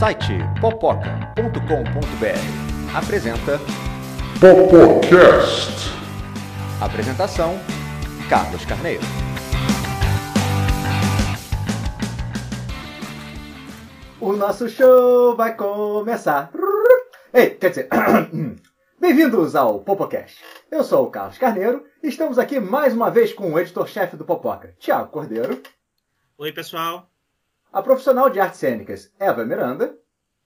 site popoca.com.br apresenta Popocast. Apresentação Carlos Carneiro. O nosso show vai começar. Ei, quer dizer, bem-vindos ao Popocast. Eu sou o Carlos Carneiro e estamos aqui mais uma vez com o editor-chefe do Popoca, Tiago Cordeiro, Oi, pessoal. a profissional de artes cênicas, Eva Miranda,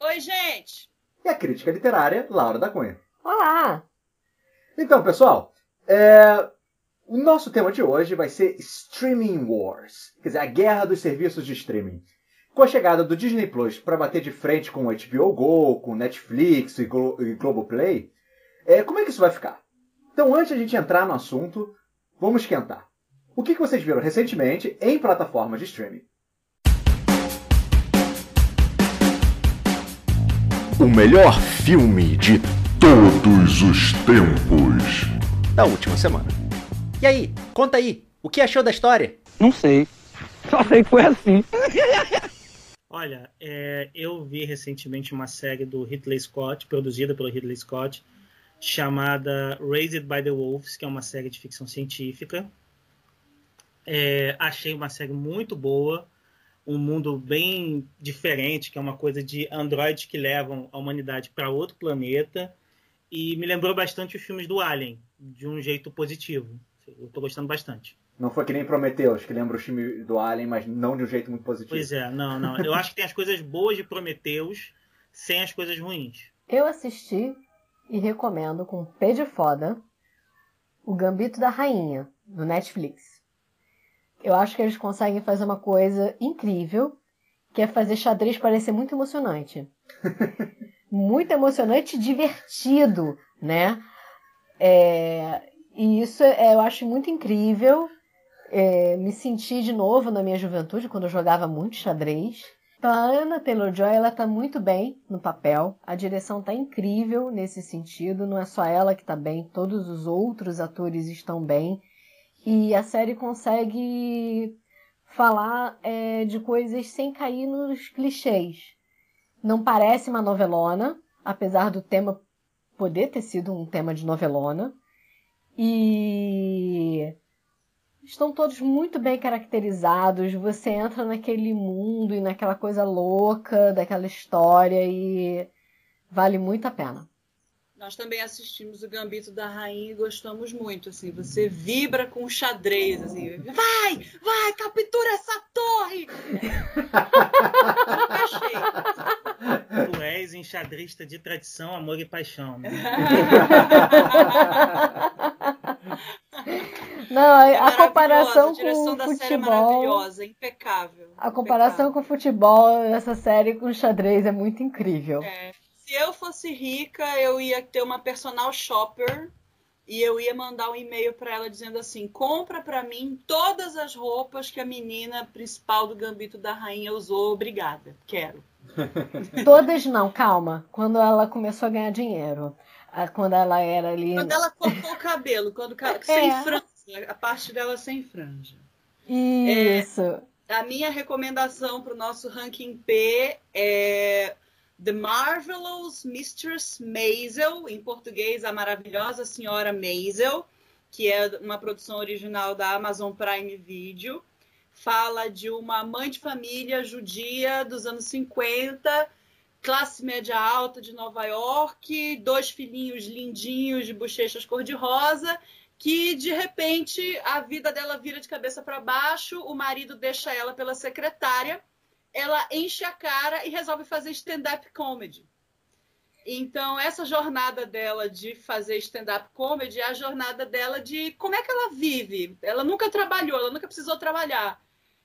Oi, gente! e a crítica literária, Laura da Cunha. Olá! Então, pessoal, é, o nosso tema de hoje vai ser Streaming Wars, quer dizer, a guerra dos serviços de streaming. Com a chegada do Disney Plus para bater de frente com o HBO Go, com Netflix e, Glo e Globoplay, é, como é que isso vai ficar? Então, antes de a gente entrar no assunto, vamos esquentar. O que, que vocês viram recentemente em plataformas de streaming? O melhor filme de todos os tempos. Da última semana. E aí, conta aí, o que achou da história? Não sei. Só sei que foi assim. Olha, é, eu vi recentemente uma série do Ridley Scott, produzida pelo Ridley Scott, chamada Raised by the Wolves, que é uma série de ficção científica. É, achei uma série muito boa, um mundo bem diferente, que é uma coisa de androides que levam a humanidade para outro planeta, e me lembrou bastante os filmes do Alien, de um jeito positivo. Eu tô gostando bastante. Não foi que nem Prometheus, que lembra o filme do Alien, mas não de um jeito muito positivo. Pois é, não, não. Eu acho que tem as coisas boas de Prometheus sem as coisas ruins. Eu assisti e recomendo com P de foda o Gambito da Rainha, do Netflix. Eu acho que eles conseguem fazer uma coisa incrível, que é fazer xadrez parecer muito emocionante. muito emocionante e divertido, né? É, e isso é, eu acho muito incrível. É, me senti de novo na minha juventude, quando eu jogava muito xadrez. Então, a Anna Taylor-Joy, ela tá muito bem no papel. A direção tá incrível nesse sentido. Não é só ela que tá bem, todos os outros atores estão bem. E a série consegue falar é, de coisas sem cair nos clichês. Não parece uma novelona, apesar do tema poder ter sido um tema de novelona. E estão todos muito bem caracterizados. Você entra naquele mundo e naquela coisa louca daquela história e vale muito a pena. Nós também assistimos o Gambito da Rainha e gostamos muito, assim, você vibra com o xadrez, assim, vai, vai, captura essa torre! Achei. Tu és enxadrista de tradição, amor e paixão. Né? Não, É a comparação a direção com da o série é futebol. maravilhosa, impecável. A comparação com o futebol nessa série com o xadrez é muito incrível. É. Se eu fosse rica, eu ia ter uma personal shopper e eu ia mandar um e-mail para ela dizendo assim: compra para mim todas as roupas que a menina principal do Gambito da Rainha usou, obrigada, quero. Todas não, calma. Quando ela começou a ganhar dinheiro. Ah, Quando ela era ali. Quando ela cortou o cabelo, quando ca- sem É. franja, a parte dela sem franja. Isso. A minha recomendação para o nosso ranking P é The Marvelous Mistress Maisel, em português, a maravilhosa senhora Maisel, que é uma produção original da Amazon Prime Video. Fala de uma mãe de família judia dos anos 50, classe média alta de Nova York, dois filhinhos lindinhos de bochechas cor-de-rosa, que de repente a vida dela vira de cabeça para baixo, o marido deixa ela pela secretária, ela enche a cara e resolve fazer stand-up comedy. Então, essa jornada dela de fazer stand-up comedy é a jornada dela de como é que ela vive. Ela nunca trabalhou, ela nunca precisou trabalhar.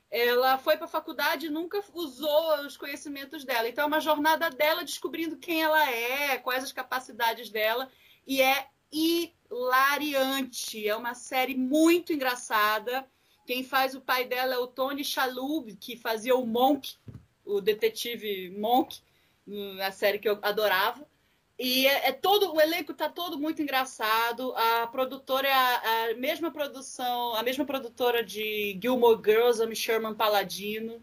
Ela foi para a faculdade e nunca usou os conhecimentos dela. Então, é uma jornada dela descobrindo quem ela é, quais as capacidades dela. E é hilariante. É uma série muito engraçada. Quem faz o pai dela é o Tony Shalhoub, que fazia o Monk, o detetive Monk, na série que eu adorava. E é, é todo o elenco tá todo muito engraçado. A produtora é a, a mesma produção, a mesma produtora de Gilmore Girls, a Miss Sherman Paladino.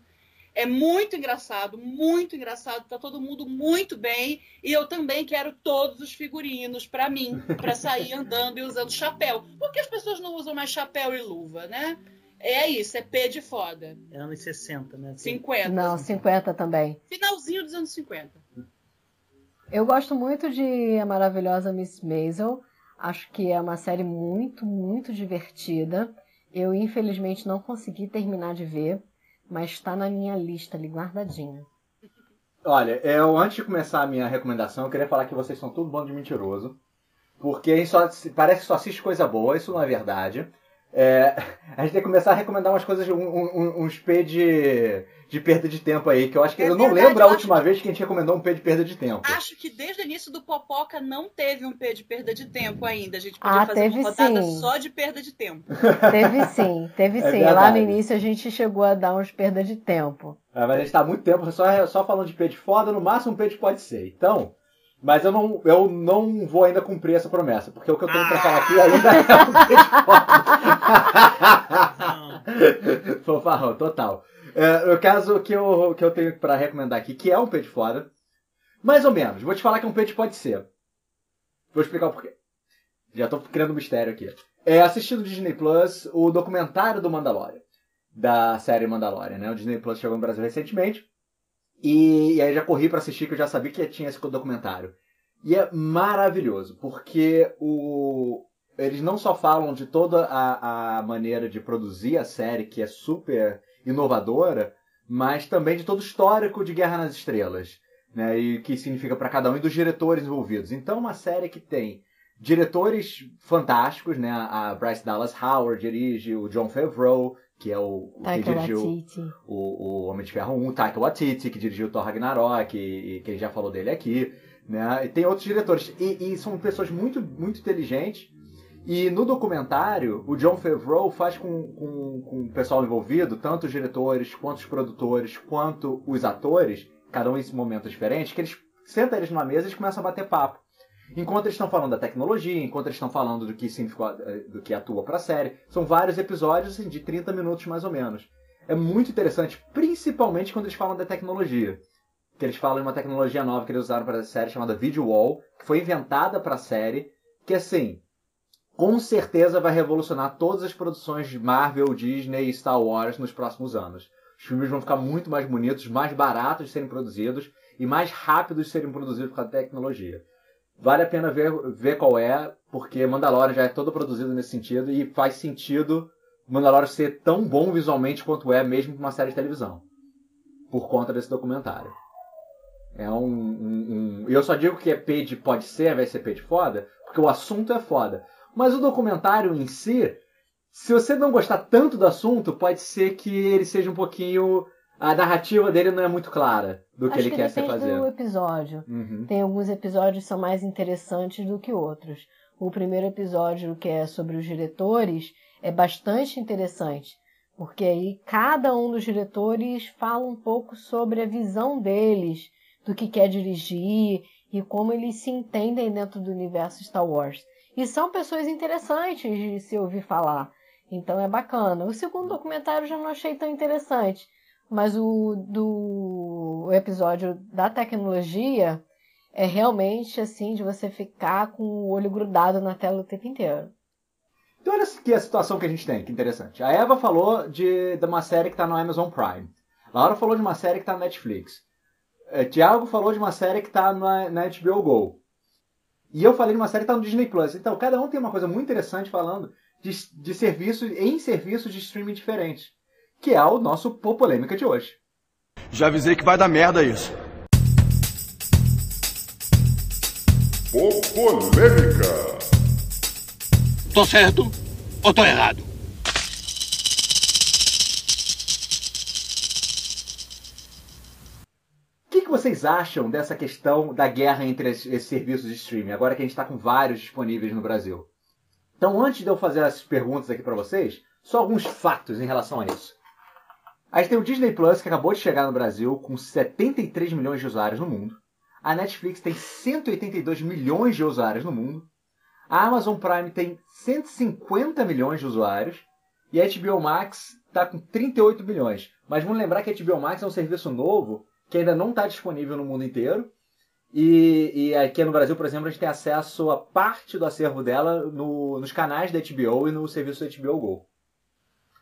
É muito engraçado, muito engraçado, tá todo mundo muito bem. E eu também quero todos os figurinos para mim, para sair andando e usando chapéu. Por que as pessoas não usam mais chapéu e luva, né? É isso, é P de foda. É anos 60, né? 50. Não, 50 também. Finalzinho dos anos 50. Eu gosto muito de A Maravilhosa Miss Maisel. Acho que é uma série muito, muito divertida. Eu, infelizmente, não consegui terminar de ver, mas está na minha lista ali guardadinha. Olha, eu antes de começar a minha recomendação, eu queria falar que vocês são tudo bando de mentiroso. Porque a gente só, parece que só assiste coisa boa, isso não é verdade. É, a gente tem que começar a recomendar umas coisas, um, um, uns P de, de perda de tempo aí, que eu acho que É eu não verdade, lembro a última vez que a gente recomendou um P de perda de tempo. Acho que desde o início do Popoca não teve um P de perda de tempo ainda. A gente podia Ah, fazer teve uma rodada sim. só de perda de tempo. Teve sim, teve É sim. Lá no início a gente chegou a dar uns perdas de tempo. É, mas a gente tá há muito tempo só, só falando de P de foda, no máximo um P de pode ser. Então, mas eu não, eu não vou ainda cumprir essa promessa, porque o que eu tenho pra falar aqui ainda é um P de foda. Fofarrão, total. É, o caso que eu, que eu tenho pra recomendar aqui, que é um P de foda, mais ou menos, vou te falar que um P de pode ser. Vou explicar o porquê. Já tô criando um mistério aqui. É assistindo Disney Plus o documentário do Mandalorian da série Mandalorian, né? O Disney Plus chegou no Brasil recentemente. E, e aí já corri pra assistir, que eu já sabia que tinha esse documentário. E é maravilhoso, porque o, eles não só falam de toda a, a maneira de produzir a série, que é super inovadora, mas também de todo o histórico de Guerra nas Estrelas. Né, e o que significa para cada um e dos diretores envolvidos. Então, uma série que tem diretores fantásticos, né? A Bryce Dallas Howard dirige, o John Favreau, que é o, o que dirigiu o, o Homem de Ferro 1, Taika Waititi, que dirigiu Thor Ragnarok, e, e que a gente já falou dele aqui, né? E tem outros diretores. E, e são pessoas muito, muito inteligentes. E no documentário, o John Favreau faz com, com, com o pessoal envolvido, tanto os diretores, quanto os produtores, quanto os atores, cada um em momentos diferentes, que eles sentam eles numa mesa e começam a bater papo. Enquanto eles estão falando da tecnologia, enquanto eles estão falando do que eh, do que atua para a série, são vários episódios assim, de 30 minutos mais ou menos. É muito interessante, principalmente quando eles falam da tecnologia. Que eles falam de uma tecnologia nova que eles usaram para a série chamada Video Wall, que foi inventada para a série, que assim, com certeza vai revolucionar todas as produções de Marvel, Disney e Star Wars nos próximos anos. Os filmes vão ficar muito mais bonitos, mais baratos de serem produzidos e mais rápidos de serem produzidos causa da tecnologia. Vale a pena ver, ver qual é, porque Mandalorian já é todo produzido nesse sentido e faz sentido Mandalorian ser tão bom visualmente quanto é mesmo uma série de televisão. Por conta desse documentário. É um. um, um... Eu só digo que é P de pode ser, vai ser P de foda, porque o assunto é foda. Mas o documentário em si, se você não gostar tanto do assunto, pode ser que ele seja um pouquinho. A narrativa dele não é muito clara do que Acho ele que quer se depende fazer. do episódio. Uhum. Tem alguns episódios que são mais interessantes do que outros. O primeiro episódio, que é sobre os diretores, é bastante interessante, porque aí cada um dos diretores fala um pouco sobre a visão deles, do que quer dirigir e como eles se entendem dentro do universo Star Wars. E são pessoas interessantes de se ouvir falar. Então é bacana. O segundo documentário já não achei tão interessante. Mas o do episódio da tecnologia é realmente assim de você ficar com o olho grudado na tela o tempo inteiro. Então olha aqui a situação que a gente tem, que interessante. A Eva falou de, de uma série que está no Amazon Prime. Laura falou de uma série que está na Netflix. É, Tiago falou de uma série que está na, na HBO Go. E eu falei de uma série que está no Disney Plus. Então cada um tem uma coisa muito interessante falando de, de serviços em serviços de streaming diferentes. Que é o nosso Pô Polêmica de hoje. Já avisei que vai dar merda isso. Pô Polêmica. Tô certo ou tô errado? Vocês acham dessa questão da guerra entre esses serviços de streaming, agora que a gente está com vários disponíveis no Brasil? Então, antes de eu fazer as perguntas aqui para vocês, só alguns fatos em relação a isso. A gente tem o Disney Plus, que acabou de chegar no Brasil, com 73 milhões de usuários no mundo. A Netflix tem 182 milhões de usuários no mundo. A Amazon Prime tem 150 milhões de usuários. E a HBO Max está com 38 milhões. Mas vamos lembrar que a HBO Max é um serviço novo que ainda não está disponível no mundo inteiro. E, e, aqui no Brasil, por exemplo, a gente tem acesso a parte do acervo dela no, nos canais da HBO e no serviço da HBO Go.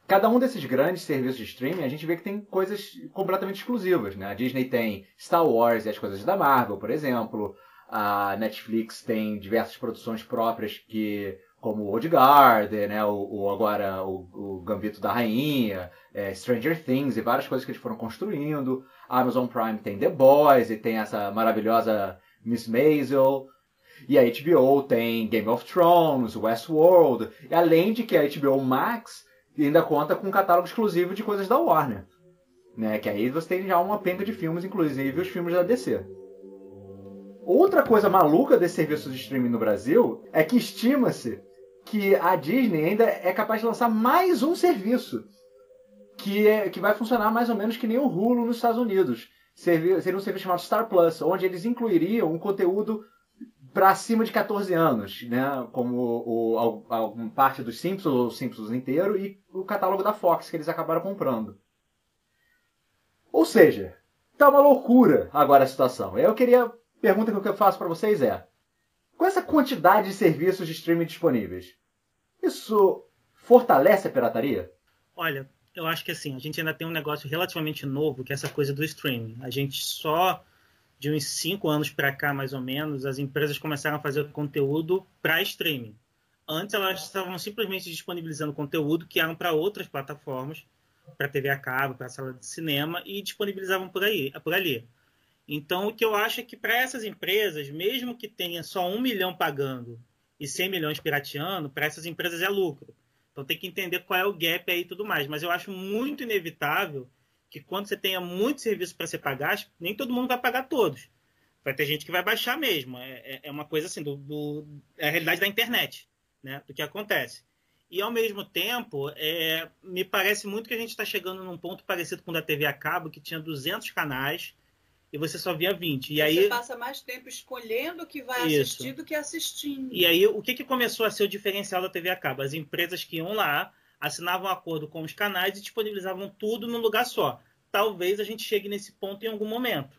Cada um desses grandes serviços de streaming, a gente vê que tem coisas completamente exclusivas. Né? A Disney tem Star Wars e as coisas da Marvel, por exemplo. A Netflix tem diversas produções próprias que como Old Garden, né, o, o agora o, o, Gambito da Rainha, é, Stranger Things e várias coisas que eles foram construindo. A Amazon Prime tem The Boys e tem essa maravilhosa Miss Maisel. E a HBO tem Game of Thrones, Westworld, e além de que a HBO Max ainda conta com um catálogo exclusivo de coisas da Warner. Né? Que aí você tem já uma penca de filmes, inclusive os filmes da DC. Outra coisa maluca desse serviço de streaming no Brasil é que estima-se que a Disney ainda é capaz de lançar mais um serviço que, é, que vai funcionar mais ou menos que nem o Hulu nos Estados Unidos. Seria, um serviço chamado Star Plus, onde eles incluiriam um conteúdo para acima de 14 anos, né? como o, alguma parte dos Simpsons, ou Simpsons inteiro, e o catálogo da Fox, que eles acabaram comprando. Ou seja, tá uma loucura agora a situação. Eu queria. Pergunta que eu faço para vocês é: com essa quantidade de serviços de streaming disponíveis, isso fortalece a pirataria? Olha, eu acho que assim, a gente ainda tem um negócio relativamente novo, que é essa coisa do streaming. A gente só de uns cinco anos para cá, mais ou menos, as empresas começaram a fazer conteúdo para streaming. Antes elas estavam simplesmente disponibilizando conteúdo que eram para outras plataformas, para TV a cabo, para sala de cinema e disponibilizavam por aí, por ali. Então, o que eu acho é que para essas empresas, mesmo que tenha só um milhão pagando e 100 milhões pirateando, para essas empresas é lucro. Então, tem que entender qual é o gap aí e tudo mais. Mas eu acho muito inevitável que quando você tenha muito serviço para você pagar, nem todo mundo vai pagar todos. Vai ter gente que vai baixar mesmo. É, é, é uma coisa assim, do, do, é a realidade da internet, né? do que acontece. E, ao mesmo tempo, é, me parece muito que a gente está chegando num ponto parecido com o da TV a cabo, que tinha 200 canais, e você só via 20. E você aí passa mais tempo escolhendo o que vai Isso. assistir do que assistindo. E aí o que, que começou a ser o diferencial da TV a cabo? As empresas que iam lá, assinavam um acordo com os canais e disponibilizavam tudo num lugar só. Talvez a gente chegue nesse ponto em algum momento,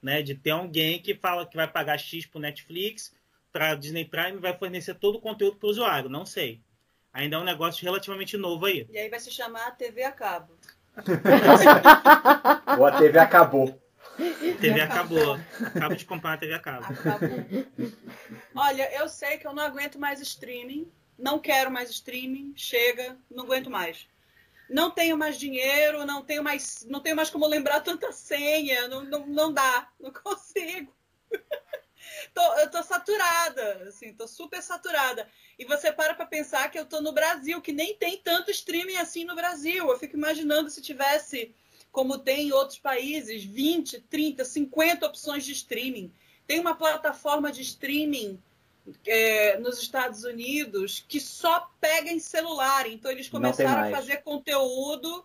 né? De ter alguém que fala que vai pagar X para Netflix, para Disney Prime vai fornecer todo o conteúdo para o usuário. Não sei. Ainda é um negócio relativamente novo aí. E aí vai se chamar TV a cabo. Ou a TV acabou. TV acabou. Acabo de comprar a TV acabou. acabou. Olha, eu sei que eu não aguento mais streaming. Não quero mais streaming. Chega, não aguento mais. Não tenho mais dinheiro, não tenho mais, não tenho mais como lembrar tanta senha. Não, não, não dá, não consigo. tô, eu tô saturada, assim, tô super saturada. E você para pra pensar que eu tô no Brasil, que nem tem tanto streaming assim no Brasil. Eu fico imaginando se tivesse como tem em outros países, 20, 30, 50 opções de streaming. Tem uma plataforma de streaming é, nos Estados Unidos que só pega em celular. Então, eles começaram a fazer conteúdo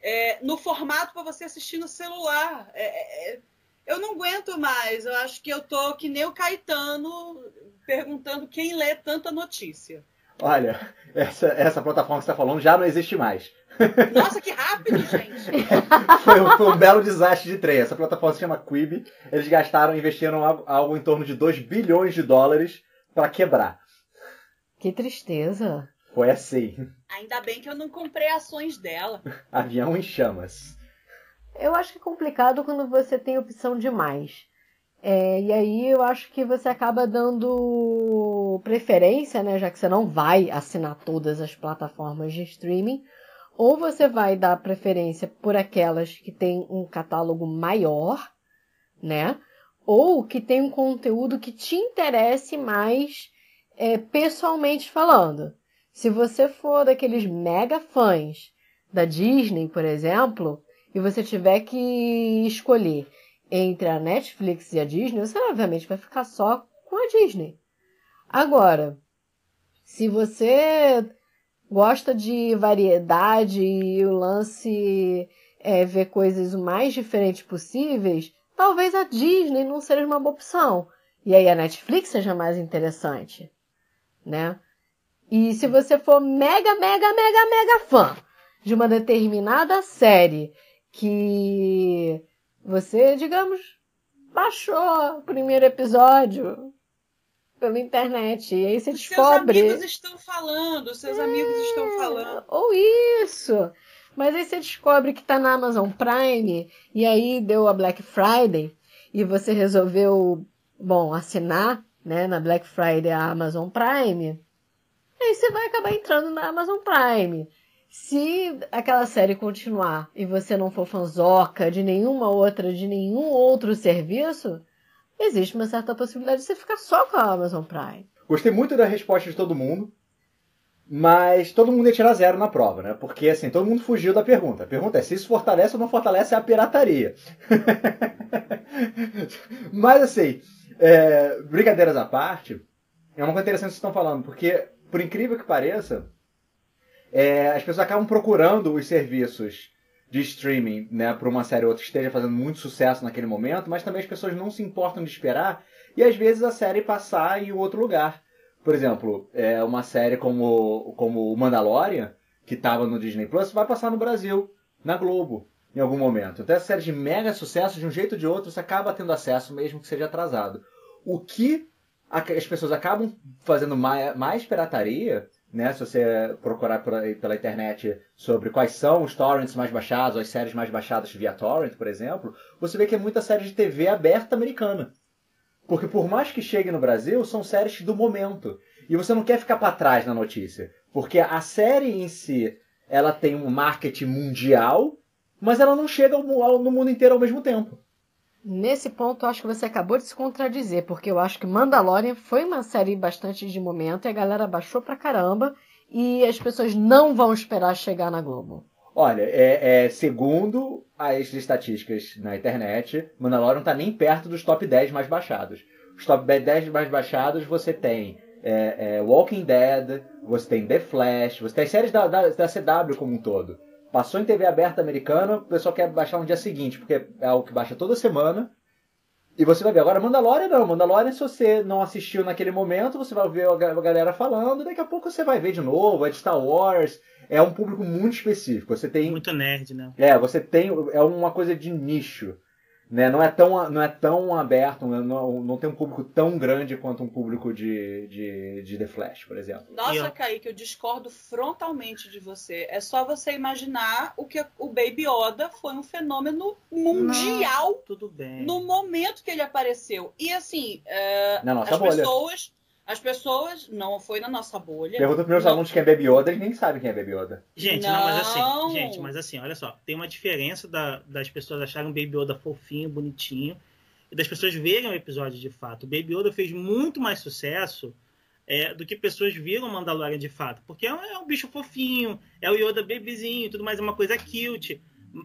é, no formato para você assistir no celular. É, é, eu não aguento mais. Eu acho que eu tô que nem o Caetano perguntando quem lê tanta notícia. Olha, essa, essa plataforma que você está falando já não existe mais. Nossa, que rápido, gente! foi, um, foi, um, belo desastre de trem. Essa plataforma se chama Quibi. Eles gastaram, investiram algo, algo em torno de 2 bilhões de dólares para quebrar. Que tristeza. Foi assim. Ainda bem que eu não comprei ações dela. Avião em chamas. Eu acho que é complicado quando você tem opção demais. É, e aí eu acho que você acaba dando preferência, né? Já que você não vai assinar todas as plataformas de streaming ou você vai dar preferência por aquelas que têm um catálogo maior, né? Ou que tem um conteúdo que te interesse mais é, pessoalmente falando. Se você for daqueles mega fãs da Disney, por exemplo, e você tiver que escolher entre a Netflix e a Disney, você obviamente vai ficar só com a Disney. Agora, se você gosta de variedade e o lance é ver coisas o mais diferentes possíveis, talvez a Disney não seja uma boa opção. E aí a Netflix seja mais interessante, né? E se você for mega, mega, mega, mega fã de uma determinada série que você, digamos, baixou o primeiro episódio pela internet e aí você Os descobre. Seus amigos estão falando, seus amigos estão falando. Ou isso. Mas aí você descobre que tá na Amazon Prime e aí deu a Black Friday e você resolveu, bom, assinar, né, na Black Friday a Amazon Prime. Aí você vai acabar entrando na Amazon Prime. Se aquela série continuar e você não for fanzoca de nenhuma outra, de nenhum outro serviço, existe uma certa possibilidade de você ficar só com a Amazon Prime. Gostei muito da resposta de todo mundo, mas todo mundo ia tirar zero na prova, né? Porque assim, todo mundo fugiu da pergunta. A pergunta é se isso fortalece ou não fortalece a pirataria. mas assim, é, brincadeiras à parte, é uma coisa interessante que vocês estão falando, porque, por incrível que pareça, é, as pessoas acabam procurando os serviços de streaming, né, para uma série ou outra esteja fazendo muito sucesso naquele momento, mas também as pessoas não se importam de esperar e às vezes a série passar em outro lugar. Por exemplo, é uma série como como o Mandalorian, que estava no Disney Plus, vai passar no Brasil, na Globo, em algum momento. Então essa série de mega sucesso, de um jeito ou de outro, você acaba tendo acesso, mesmo que seja atrasado. O que as pessoas acabam fazendo mais, mais pirataria né? Se você procurar por pela internet sobre quais são os torrents mais baixados, as séries mais baixadas via torrent, por exemplo, você vê que é muita série de TV aberta americana. Porque por mais que chegue no Brasil, são séries do momento. E você não quer ficar para trás na notícia. Porque a série em si, ela tem um marketing mundial, mas ela não chega ao, ao, no mundo inteiro ao mesmo tempo. Nesse ponto, acho que você acabou de se contradizer, porque eu acho que Mandalorian foi uma série bastante de momento e a galera baixou pra caramba e as pessoas não vão esperar chegar na Globo. Olha, é, é, segundo as estatísticas na internet, Mandalorian tá nem perto dos top 10 mais baixados. Os top 10 mais baixados você tem é, é, Walking Dead, você tem The Flash, você tem séries da, da, da CW como um todo. Passou em TV aberta americana, o pessoal quer baixar no dia seguinte, porque é algo que baixa toda semana. E você vai ver. Agora, Mandalorian não. Mandalorian, se você não assistiu naquele momento, você vai ver a galera falando, daqui a pouco você vai ver de novo. É de Star Wars. É um público muito específico. Você tem. Muito nerd, né? É, você tem. É uma coisa de nicho. Né? Não, é tão, não é tão aberto, não, não tem um público tão grande quanto um público de, de, de The Flash, por exemplo. Nossa, Kaique, eu discordo frontalmente de você. É só você imaginar o que o Baby Yoda foi um fenômeno mundial não, tudo bem. no momento que ele apareceu. E assim, nossa as pessoas. As pessoas, não foi na nossa bolha. Pergunta para meus não. alunos quem é Baby Yoda, eles nem sabem quem é Baby Yoda. Gente, não, mas assim, Não. gente, mas assim, olha só, tem uma diferença da- das pessoas acharem o Baby Yoda fofinho, bonitinho, e das pessoas verem o episódio de fato. O Baby Yoda fez muito mais sucesso é, do que pessoas viram o Mandalorian de fato, porque é um, é um bicho fofinho, é o Yoda bebezinho e tudo mais, é uma coisa cute.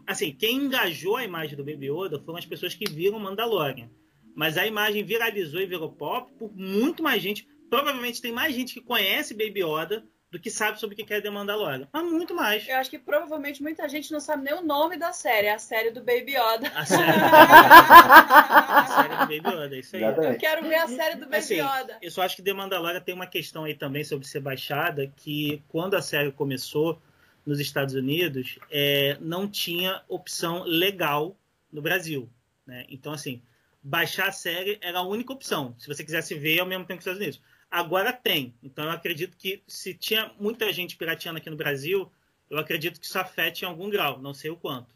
Assim, quem engajou a imagem do Baby Yoda foram as pessoas que viram o Mandalorian. Mas a imagem viralizou e virou pop por muito mais gente. Provavelmente tem mais gente que conhece Baby Yoda do que sabe sobre o que é The Mandalorian. Mas muito mais. Eu acho que provavelmente muita gente não sabe nem o nome da série, é a série do Baby Yoda. A série, a série do Baby Yoda, é isso aí. Eu quero ver a série do Baby Assim, Yoda. Eu só acho que The Mandalorian tem uma questão aí também sobre ser baixada, que quando a série começou nos Estados Unidos, é, não tinha opção legal no Brasil. Né? Então, assim, baixar a série era a única opção, se você quisesse ver ao mesmo tempo que os Estados Unidos. Agora tem. Então, eu acredito que se tinha muita gente pirateando aqui no Brasil, eu acredito que isso afete em algum grau, não sei o quanto.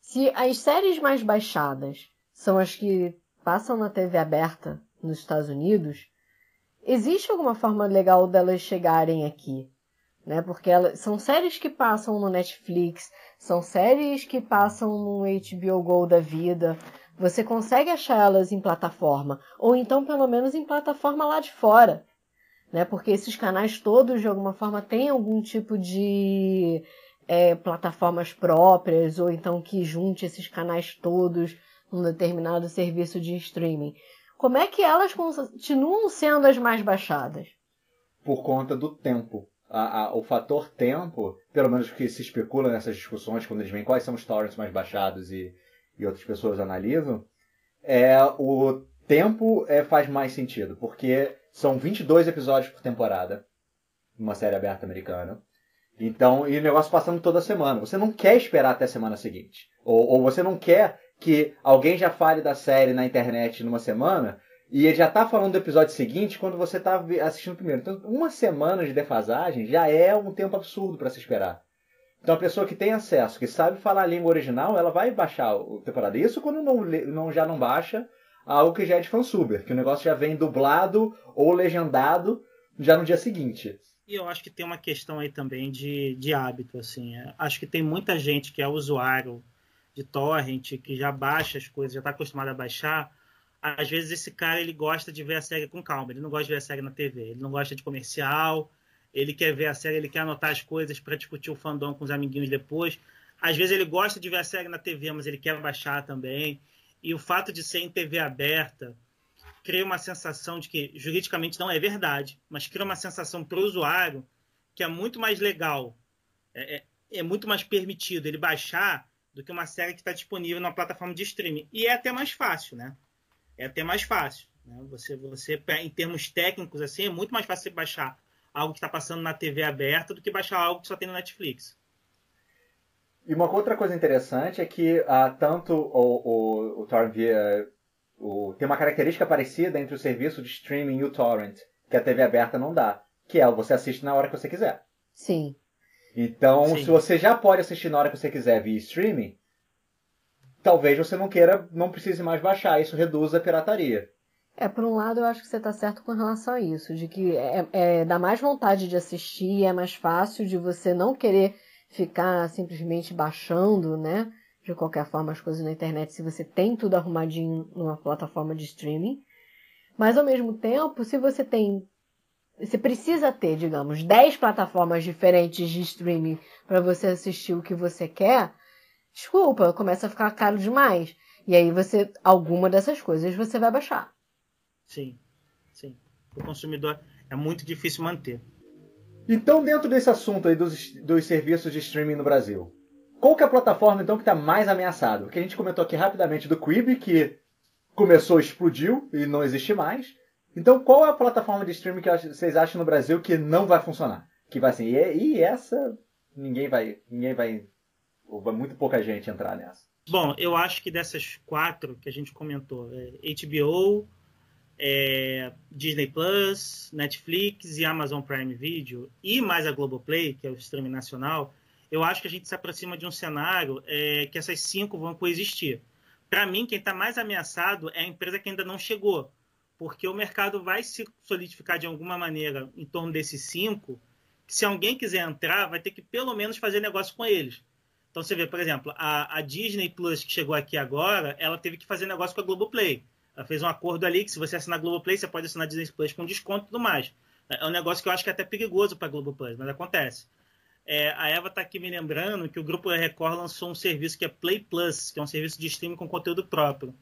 Se as séries mais baixadas são as que passam na TV aberta nos Estados Unidos, existe alguma forma legal delas chegarem aqui? Né? Porque elas, são séries que passam no Netflix, são séries que passam no HBO Go da vida. Você consegue achar elas em plataforma, ou então pelo menos em plataforma lá de fora. Né? Porque esses canais todos, de alguma forma, têm algum tipo de é, plataformas próprias, ou então que junte esses canais todos num determinado serviço de streaming. Como é que elas continuam sendo as mais baixadas? Por conta do tempo. A- a- o fator tempo, pelo menos que se especula nessas discussões, quando eles veem quais são os torrents mais baixados e, e outras pessoas analisam, é o tempo é, faz mais sentido, porque são 22 episódios por temporada, numa série aberta americana. Então, e o negócio passando toda semana. Você não quer esperar até a semana seguinte. Ou, ou você não quer que alguém já fale da série na internet numa semana e ele já tá falando do episódio seguinte quando você tá assistindo o primeiro. Então, uma semana de defasagem já é um tempo absurdo para se esperar. Então, a pessoa que tem acesso, que sabe falar a língua original, ela vai baixar o temporada. Isso quando não, não- já não baixa algo que já é de fansuber, que o negócio já vem dublado ou legendado já no dia seguinte. E eu acho que tem uma questão aí também de, de hábito, assim. É, Acho que tem muita gente que é usuário de torrent, que já baixa as coisas, já está acostumado a baixar. Às vezes esse cara ele gosta de ver a série com calma, ele não gosta de ver a série na TV, ele não gosta de comercial, ele quer ver a série, ele quer anotar as coisas para discutir o fandom com os amiguinhos depois. Às vezes ele gosta de ver a série na TV, mas ele quer baixar também. E o fato de ser em TV aberta cria uma sensação de que juridicamente não é verdade, mas cria uma sensação para o usuário que é muito mais legal, é, é- é muito mais permitido ele baixar do que uma série que está disponível na plataforma de streaming. E é até mais fácil, né? É até mais fácil. Né? Você, você, em termos técnicos, assim, é muito mais fácil você baixar algo que está passando na TV aberta do que baixar algo que só tem no Netflix. E uma outra coisa interessante é que ah, tanto o, o, o Torrent via, o, tem uma característica parecida entre o serviço de streaming e o Torrent, que a TV aberta não dá, que é você assiste na hora que você quiser. Sim. Então, Sim. se você já pode assistir na hora que você quiser via streaming, talvez você não queira, não precise mais baixar. Isso reduz a pirataria. É, por um lado, eu acho que você está certo com relação a isso, de que é, é, dá mais vontade de assistir, é mais fácil de você não querer ficar simplesmente baixando, né? De qualquer forma, as coisas na internet, se você tem tudo arrumadinho numa plataforma de streaming. Mas, ao mesmo tempo, se você tem. Você precisa ter, digamos, 10 plataformas diferentes de streaming para você assistir o que você quer, desculpa, começa a ficar caro demais. E aí você, alguma dessas coisas você vai baixar. Sim, sim. O consumidor é muito difícil manter. Então, dentro desse assunto aí dos, dos serviços de streaming no Brasil, qual que é a plataforma então que está mais ameaçada? Porque a gente comentou aqui rapidamente do Quibi, que começou, explodiu e não existe mais. Então, qual é a plataforma de streaming que vocês acham no Brasil que não vai funcionar? Que vai assim, e, e essa ninguém vai, ninguém vai, ou vai muito pouca gente entrar nessa. Bom, eu acho que dessas quatro que a gente comentou, é HBO, é, Disney Plus, Netflix e Amazon Prime Video, e mais a Globoplay, que é o streaming nacional, eu acho que a gente se aproxima de um cenário é, que essas cinco vão coexistir. Para mim, quem está mais ameaçado é a empresa que ainda não chegou, porque o mercado vai se solidificar de alguma maneira em torno desses cinco, que se alguém quiser entrar, vai ter que pelo menos fazer negócio com eles. Então você vê, por exemplo, a, a Disney Plus que chegou aqui agora, ela teve que fazer negócio com a Globoplay. Ela fez um acordo ali que se você assinar Globoplay, você pode assinar Disney Plus com desconto e tudo mais. É um negócio que eu acho que é até perigoso para Globoplay, mas acontece. É, a Eva está aqui me lembrando que o Grupo Record lançou um serviço que é Play Plus, que é um serviço de streaming com conteúdo próprio.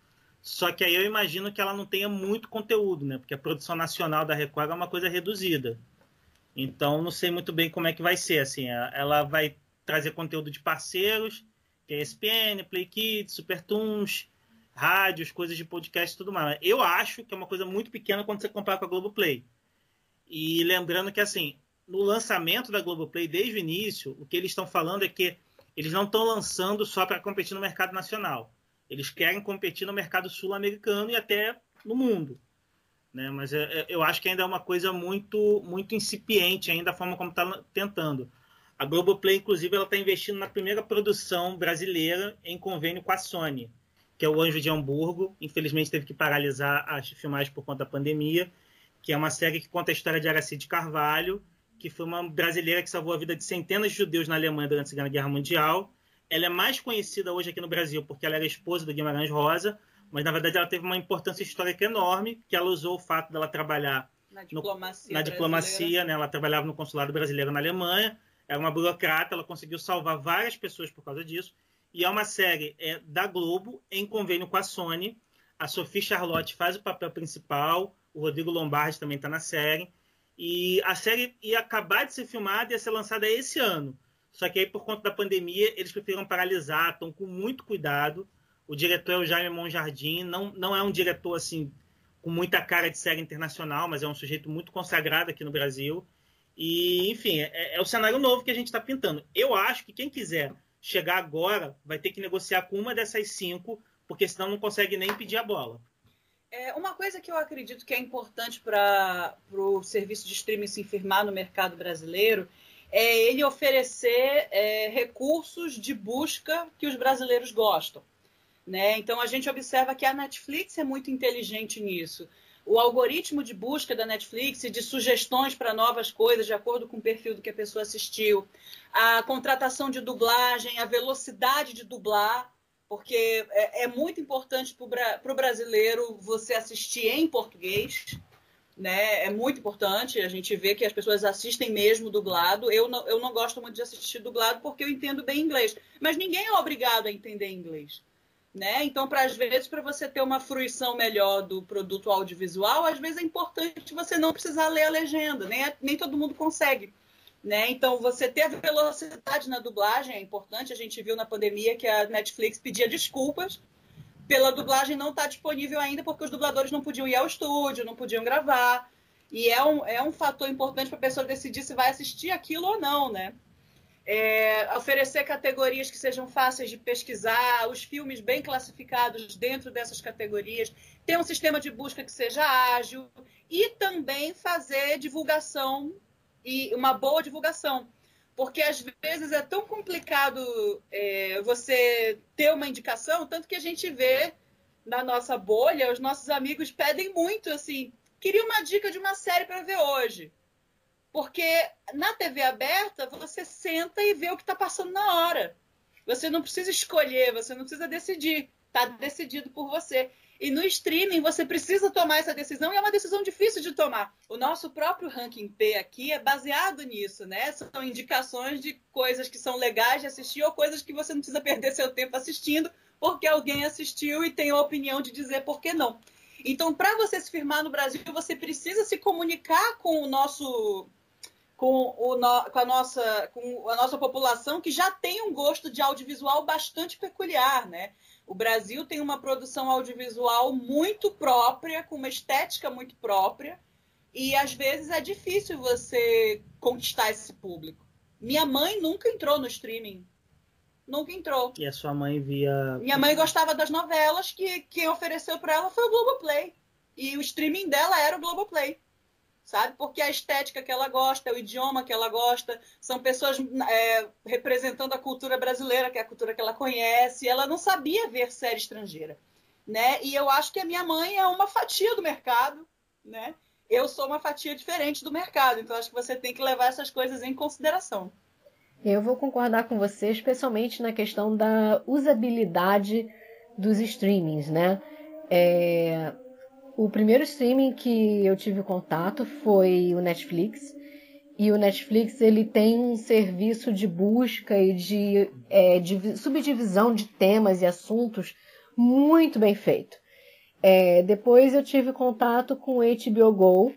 Só que aí eu imagino que ela não tenha muito conteúdo, né? Porque a produção nacional da Record é uma coisa reduzida. Então, não sei muito bem como é que vai ser. Assim, ela vai trazer conteúdo de parceiros, que é ESPN, Play Kids, Supertoons, rádios, coisas de podcast e tudo mais. Eu acho que é uma coisa muito pequena quando você compara com a Globoplay. E lembrando que, assim, no lançamento da Globoplay, desde o início, o que eles estão falando é que eles não estão lançando só para competir no mercado nacional. Eles querem competir no mercado sul-americano e até no mundo. Né? Mas eu acho que ainda é uma coisa muito, muito incipiente ainda a forma como está tentando. A Globoplay, inclusive, ela está investindo na primeira produção brasileira em convênio com a Sony, que é o Anjo de Hamburgo. Infelizmente teve que paralisar as filmagens por conta da pandemia, que é uma série que conta a história de Aracide Carvalho, que foi uma brasileira que salvou a vida de centenas de judeus na Alemanha durante a Segunda Guerra Mundial. Ela é mais conhecida hoje aqui no Brasil porque ela era esposa do Guimarães Rosa, mas na verdade ela teve uma importância histórica enorme, que ela usou o fato dela trabalhar na diplomacia, no, na diplomacia né? ela trabalhava no consulado brasileiro na Alemanha, era uma burocrata, ela conseguiu salvar várias pessoas por causa disso, e é uma série é, da Globo, em convênio com a Sony, a Sophie Charlotte faz o papel principal, o Rodrigo Lombardi também está na série, e a série ia acabar de ser filmada e ia ser lançada esse ano. Só que aí, por conta da pandemia, eles preferiram paralisar, estão com muito cuidado. O diretor é o Jaime Monjardim, não, não é um diretor assim com muita cara de série internacional, mas é um sujeito muito consagrado aqui no Brasil. E, enfim, é, é o cenário novo que a gente está pintando. Eu acho que quem quiser chegar agora, vai ter que negociar com uma dessas cinco, porque senão não consegue nem pedir a bola. É, uma coisa que eu acredito que é importante para o serviço de streaming se firmar no mercado brasileiro é ele oferecer é, recursos de busca que os brasileiros gostam. Né? Então a gente observa que a Netflix é muito inteligente nisso. O algoritmo de busca da Netflix de sugestões para novas coisas, de acordo com o perfil do que a pessoa assistiu, a contratação de dublagem, a velocidade de dublar, porque é, é muito importante para o brasileiro você assistir em português né? É muito importante. A gente vê que as pessoas assistem mesmo dublado. Eu não, eu não gosto muito de assistir dublado porque eu entendo bem inglês. Mas ninguém é obrigado a entender inglês. Né? Então, para às vezes, para você ter uma fruição melhor do produto audiovisual, às vezes é importante você não precisar ler a legenda, nem, é, nem todo mundo consegue. Né? Então, você ter velocidade na dublagem é importante. A gente viu na pandemia que a Netflix pedia desculpas pela dublagem não estar tá disponível ainda, porque os dubladores não podiam ir ao estúdio, não podiam gravar. E é um, é um fator importante para a pessoa decidir se vai assistir aquilo ou não, né? É, oferecer categorias que sejam fáceis de pesquisar, os filmes bem classificados dentro dessas categorias, ter um sistema de busca que seja ágil e também fazer divulgação e uma boa divulgação porque às vezes é tão complicado é, você ter uma indicação, tanto que a gente vê na nossa bolha, os nossos amigos pedem muito assim, queria uma dica de uma série para ver hoje. Porque na TV aberta você senta e vê o que está passando na hora. Você não precisa escolher, você não precisa decidir, está decidido por você. E no streaming você precisa tomar essa decisão e é uma decisão difícil de tomar. O nosso próprio ranking P aqui é baseado nisso, né? São indicações de coisas que são legais de assistir ou coisas que você não precisa perder seu tempo assistindo porque alguém assistiu e tem a opinião de dizer por que não. Então, para você se firmar no Brasil, você precisa se comunicar com o nosso com, o no, com, a nossa, com a nossa população que já tem um gosto de audiovisual bastante peculiar, né? O Brasil tem uma produção audiovisual muito própria, com uma estética muito própria, e às vezes é difícil você conquistar esse público. Minha mãe nunca entrou no streaming. Nunca entrou. E a sua mãe via. Minha mãe gostava das novelas, que quem ofereceu para ela foi o Globoplay. E o streaming dela era o Globoplay sabe? Porque a estética que ela gosta, o idioma que ela gosta, são pessoas é, representando a cultura brasileira, que é a cultura que ela conhece. Ela não sabia ver série estrangeira, né? E eu acho que a minha mãe é uma fatia do mercado, né? Eu sou uma fatia diferente do mercado, então acho que você tem que levar essas coisas em consideração. Eu vou concordar com você, especialmente na questão da usabilidade dos streamings, né? É, o primeiro streaming que eu tive contato foi o Netflix. E o Netflix ele tem um serviço de busca e de, é, de subdivisão de temas e assuntos muito bem feito. É, depois eu tive contato com o HBO Go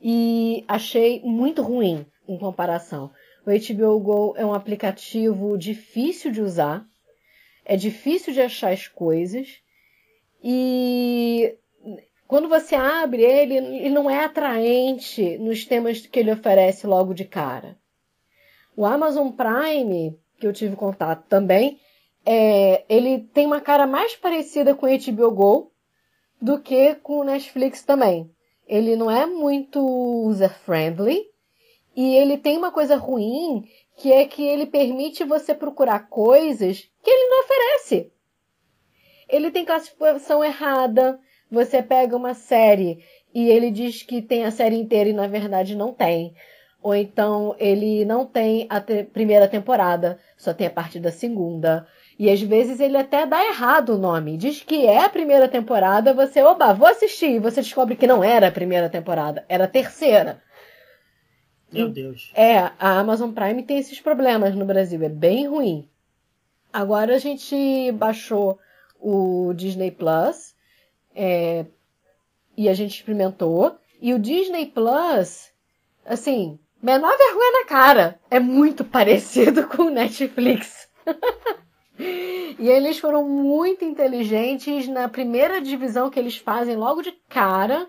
e achei muito ruim em comparação. O HBO Go é um aplicativo difícil de usar, é difícil de achar as coisas e quando você abre ele, ele não é atraente nos temas que ele oferece logo de cara. O Amazon Prime, que eu tive contato também, é, ele tem uma cara mais parecida com o HBO Go do que com o Netflix também. Ele não é muito user-friendly e ele tem uma coisa ruim que é que ele permite você procurar coisas que ele não oferece. Ele tem classificação errada, você pega uma série e ele diz que tem a série inteira e na verdade não tem. Ou então ele não tem a te primeira temporada, só tem a partir da segunda. E às vezes ele até dá errado o nome. Diz que é a primeira temporada, você, oba, vou assistir. E você descobre que não era a primeira temporada, era a terceira. Meu Deus. É, a Amazon Prime tem esses problemas no Brasil, é bem ruim. Agora a gente baixou o Disney Plus é, e a gente experimentou. E o Disney Plus, assim, menor vergonha na cara. É muito parecido com o Netflix. e eles foram muito inteligentes na primeira divisão que eles fazem logo de cara,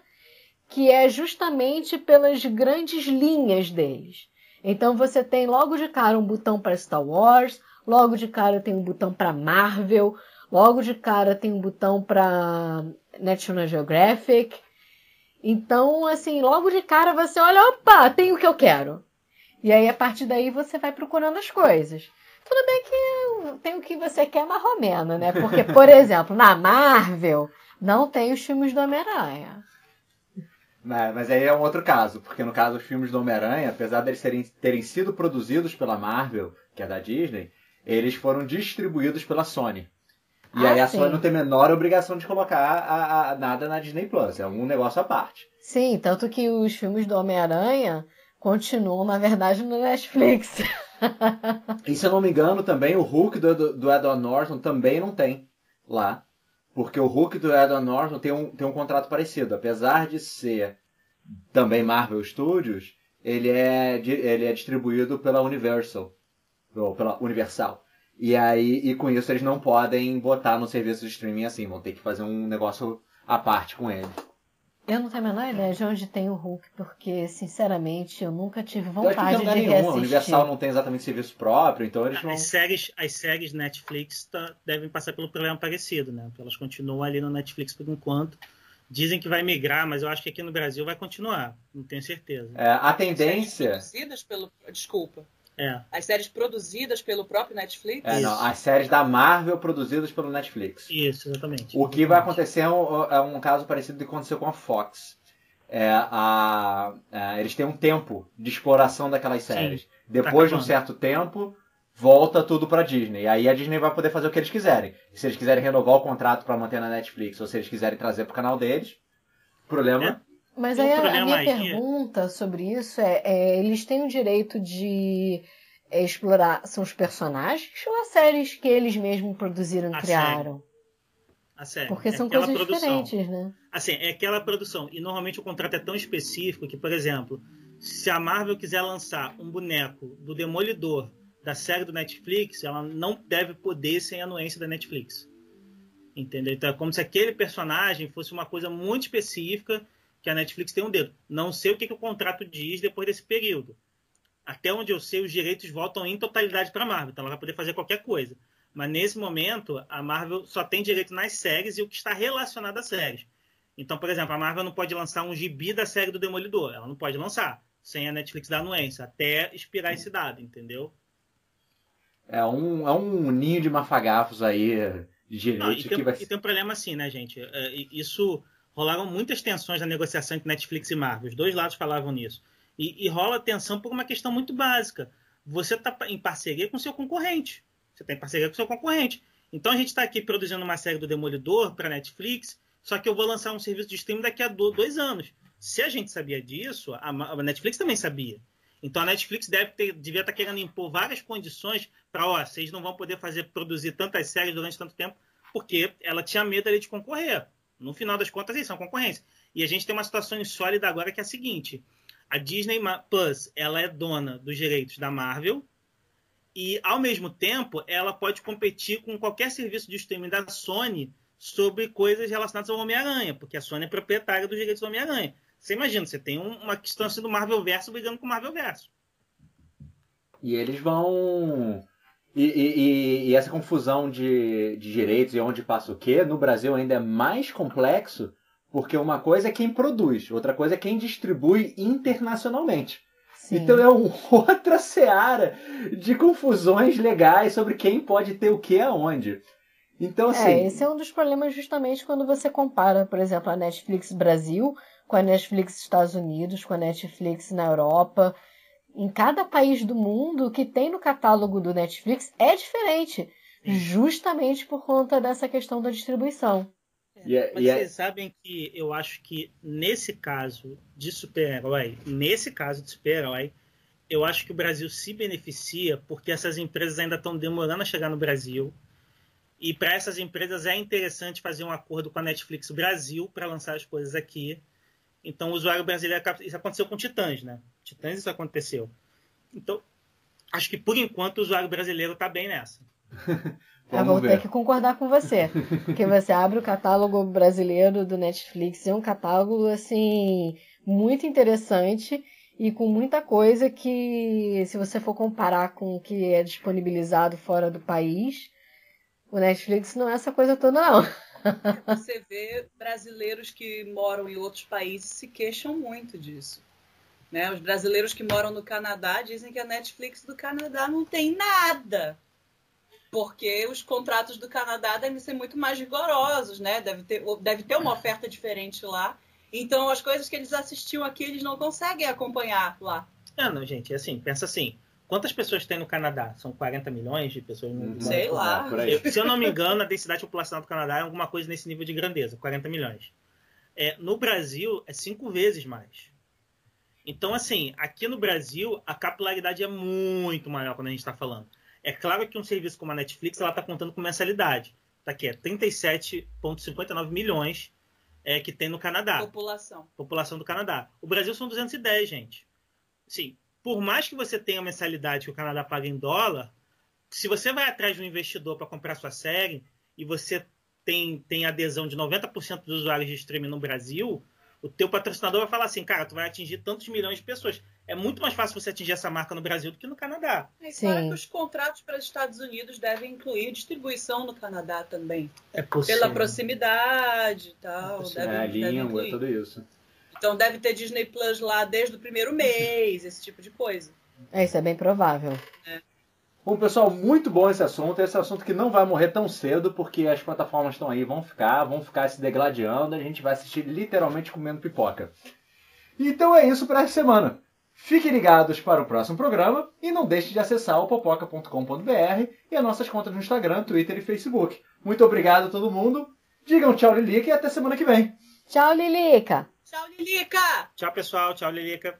que é justamente pelas grandes linhas deles. Então você tem logo de cara um botão para Star Wars, logo de cara tem um botão para Marvel, logo de cara tem um botão para National Geographic. Então, assim, logo de cara você olha, opa, tem o que eu quero. E aí, a partir daí, você vai procurando as coisas. Tudo bem que tem o que você quer menos, né? Porque, por exemplo, na Marvel, não tem os filmes do Homem-Aranha. Mas, mas aí é um outro caso, porque no caso os filmes do Homem-Aranha, apesar deles terem, terem sido produzidos pela Marvel, que é da Disney, eles foram distribuídos pela Sony. E Ah, aí a sim. Sony não tem a menor obrigação de colocar a- a- nada na Disney Plus. É um negócio à parte. Sim, tanto que os filmes do Homem-Aranha continuam, na verdade, no Netflix. E se eu não me engano, também o Hulk do, do, do Edward Norton também não tem lá. Porque o Hulk do Edward Norton tem um, tem um contrato parecido. Apesar de ser também Marvel Studios, ele é, ele é distribuído pela Universal. Ou pela Universal. E aí, e com isso eles não podem botar no serviço de streaming assim, vão ter que fazer um negócio à parte com ele. Eu não tenho a menor ideia de onde tem o Hulk, porque, sinceramente, eu nunca tive Eu acho que não vontade de nenhum. A reassistir. Universal não tem exatamente serviço próprio, então eles não. As séries, as séries Netflix tá- devem passar pelo problema parecido, né? Porque elas continuam ali no Netflix por enquanto. Dizem que vai migrar, mas eu acho que aqui no Brasil vai continuar. Não tenho certeza. É, a Séries tendência. Desculpa. É. As séries produzidas pelo próprio Netflix? É, não, as séries da Marvel produzidas pelo Netflix. Isso, exatamente. O que vai acontecer é um, é um caso parecido do que aconteceu com a Fox. É, a, a- eles têm um tempo de exploração daquelas séries. Depois de um certo tempo, volta tudo pra Disney. Aí a Disney vai poder fazer o que eles quiserem. Se eles quiserem renovar o contrato pra manter na Netflix, ou se eles quiserem trazer pro canal deles, o problema. Mas aí a- a, minha aí. pergunta sobre isso é, é, eles têm o direito de é, explorar são os personagens ou as séries que eles mesmos produziram e A criaram? A série. Porque É são coisas produção. diferentes, né? Assim, é aquela produção. E normalmente o contrato é tão específico que, por exemplo, se a Marvel quiser lançar um boneco do Demolidor da série do Netflix, ela não deve poder sem anuência da Netflix. Entendeu? Então é como se aquele personagem fosse uma coisa muito específica que a Netflix tem um dedo. Não sei o que, que o contrato diz depois desse período. Até onde eu sei, os direitos voltam em totalidade para a Marvel. Então ela vai poder fazer qualquer coisa. Mas nesse momento, a Marvel só tem direito nas séries e o que está relacionado às séries. Então, por exemplo, a Marvel não pode lançar um gibi da série do Demolidor. Ela não pode lançar sem a Netflix dar anuência, até expirar esse dado, entendeu? É um, é um ninho de mafagafos aí de Não, e, direito tem, que vai e tem um problema assim, né, gente? É, Isso rolaram muitas tensões na negociação entre Netflix e Marvel. Os dois lados falavam nisso. E, e rola tensão por uma questão muito básica. Você está em parceria com seu concorrente. Você está em parceria com seu concorrente. Então a gente está aqui produzindo uma série do Demolidor para Netflix, só que eu vou lançar um serviço de streaming daqui a do- dois anos. Se a gente sabia disso, a, Netflix também sabia. Então a Netflix deve ter, devia estar querendo impor várias condições para, ó, vocês não vão poder fazer produzir tantas séries durante tanto tempo, porque ela tinha medo ali de concorrer. No final das contas, eles são concorrência. E a gente tem uma situação insólita agora que é a seguinte: a Disney Plus ela é dona dos direitos da Marvel e, ao mesmo tempo, ela pode competir com qualquer serviço de streaming da Sony sobre coisas relacionadas ao Homem-Aranha, porque a Sony é proprietária dos direitos do Homem-Aranha. Você imagina, você tem um- uma questão assim do Marvel Verso brigando com o Marvel Verso. E eles vão. E, e- e- essa confusão de, de direitos e onde passa o quê, no Brasil ainda é mais complexo, porque uma coisa é quem produz, outra coisa é quem distribui internacionalmente. Sim. Então é outra seara de confusões legais sobre quem pode ter o que aonde. Então, assim. É, esse é um dos problemas justamente quando você compara, por exemplo, a Netflix Brasil com a Netflix Estados Unidos, com a Netflix na Europa. Em cada país do mundo, o que tem no catálogo do Netflix é diferente, justamente por conta dessa questão da distribuição. E é- Mas e é- vocês sabem que eu acho que nesse caso de super-herói, nesse caso de super-herói, eu acho que o Brasil se beneficia porque essas empresas ainda estão demorando a chegar no Brasil. E para essas empresas é interessante fazer um acordo com a Netflix Brasil para lançar as coisas aqui. Então o usuário brasileiro. acaba- Isso aconteceu com Titãs, né? Titãs isso aconteceu. Então, acho que por enquanto o usuário brasileiro está bem nessa. Eu vou ver. ter que concordar com você. Porque você abre o catálogo brasileiro do Netflix, é um catálogo assim muito interessante e com muita coisa que, se você for comparar com o que é disponibilizado fora do país, o Netflix não é essa coisa toda, não. Você vê brasileiros que moram em outros países se queixam muito disso. Né? Os brasileiros que moram no Canadá dizem que a Netflix do Canadá não tem nada. Porque os contratos do Canadá devem ser muito mais rigorosos, né? Deve ter, deve ter uma oferta diferente lá. Então, as coisas que eles assistiam aqui, eles não conseguem acompanhar lá. Ah, não, gente, assim, pensa assim. Quantas pessoas tem no Canadá? São 40 milhões de pessoas no. Sei lá. Eu, se eu não me engano, a densidade populacional do Canadá é alguma coisa nesse nível de grandeza, 40 milhões. É, no Brasil, é cinco vezes mais. Então, assim, aqui no Brasil, a capilaridade é muito maior quando a gente está falando. É claro que um serviço como a Netflix, ela está contando com mensalidade. Tá aqui, é 37,59 milhões é, que tem no Canadá. População. População do Canadá. O Brasil são 210, gente. Sim, por mais que você tenha a mensalidade que o Canadá paga em dólar, se você vai atrás de um investidor para comprar sua série e você tem, tem adesão de 90% dos usuários de streaming no Brasil, o teu patrocinador vai falar assim, cara, tu vai atingir tantos milhões de pessoas. É muito mais fácil você atingir essa marca no Brasil do que no Canadá. É claro que os contratos para os Estados Unidos devem incluir distribuição no Canadá também. É possível. Pela proximidade e tal. É, deve, a língua, tudo isso. Então deve ter Disney Plus lá desde o primeiro mês, esse tipo de coisa. É, isso é bem provável. É. Bom, pessoal, muito bom esse assunto. Esse assunto que não vai morrer tão cedo, porque as plataformas estão aí, vão ficar, vão ficar se degladiando, a gente vai assistir literalmente comendo pipoca. Então é isso para essa semana. Fiquem ligados para o próximo programa e não deixe de acessar o popoca.com.br e as nossas contas no Instagram, Twitter e Facebook. Muito obrigado a todo mundo. Digam tchau, Lilica, e até semana que vem. Tchau, Lilica. Tchau, Lilica. Tchau, pessoal. Tchau, Lilica.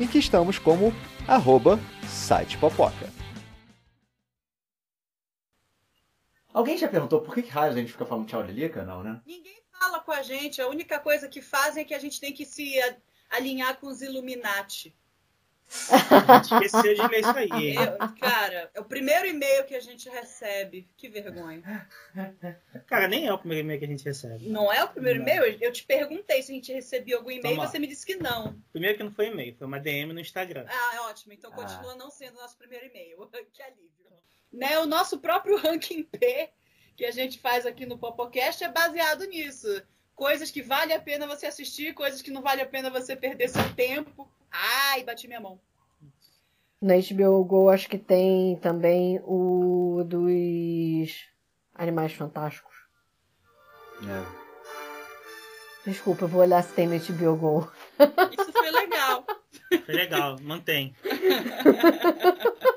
em que estamos como arroba sitepopoca. Alguém já perguntou por que, raios a gente fica falando tchau Lilica? Não, né? Ninguém fala com a gente. A única coisa que fazem é que a gente tem que se alinhar com os Illuminati. Esqueceu de ler isso aí. Eu, cara, é o primeiro e-mail que a gente recebe. Que vergonha. Cara, nem é o primeiro e-mail que a gente recebe. Não é o primeiro e-mail? Eu te perguntei se a gente recebia algum e-mail e você me disse que não. Primeiro que não foi e-mail, foi uma DM no Instagram. Ah, é ótimo. Então continua ah. não sendo o nosso primeiro e-mail. que alívio. Né, o nosso próprio ranking P que a gente faz aqui no Popocast é baseado nisso. Coisas que vale a pena você assistir, coisas que não vale a pena você perder seu tempo. Ai, bati minha mão. Na HBO Go acho que tem também o dos Animais Fantásticos. É. Desculpa, eu vou olhar se tem no HBO Go. Isso foi legal. Foi legal, mantém.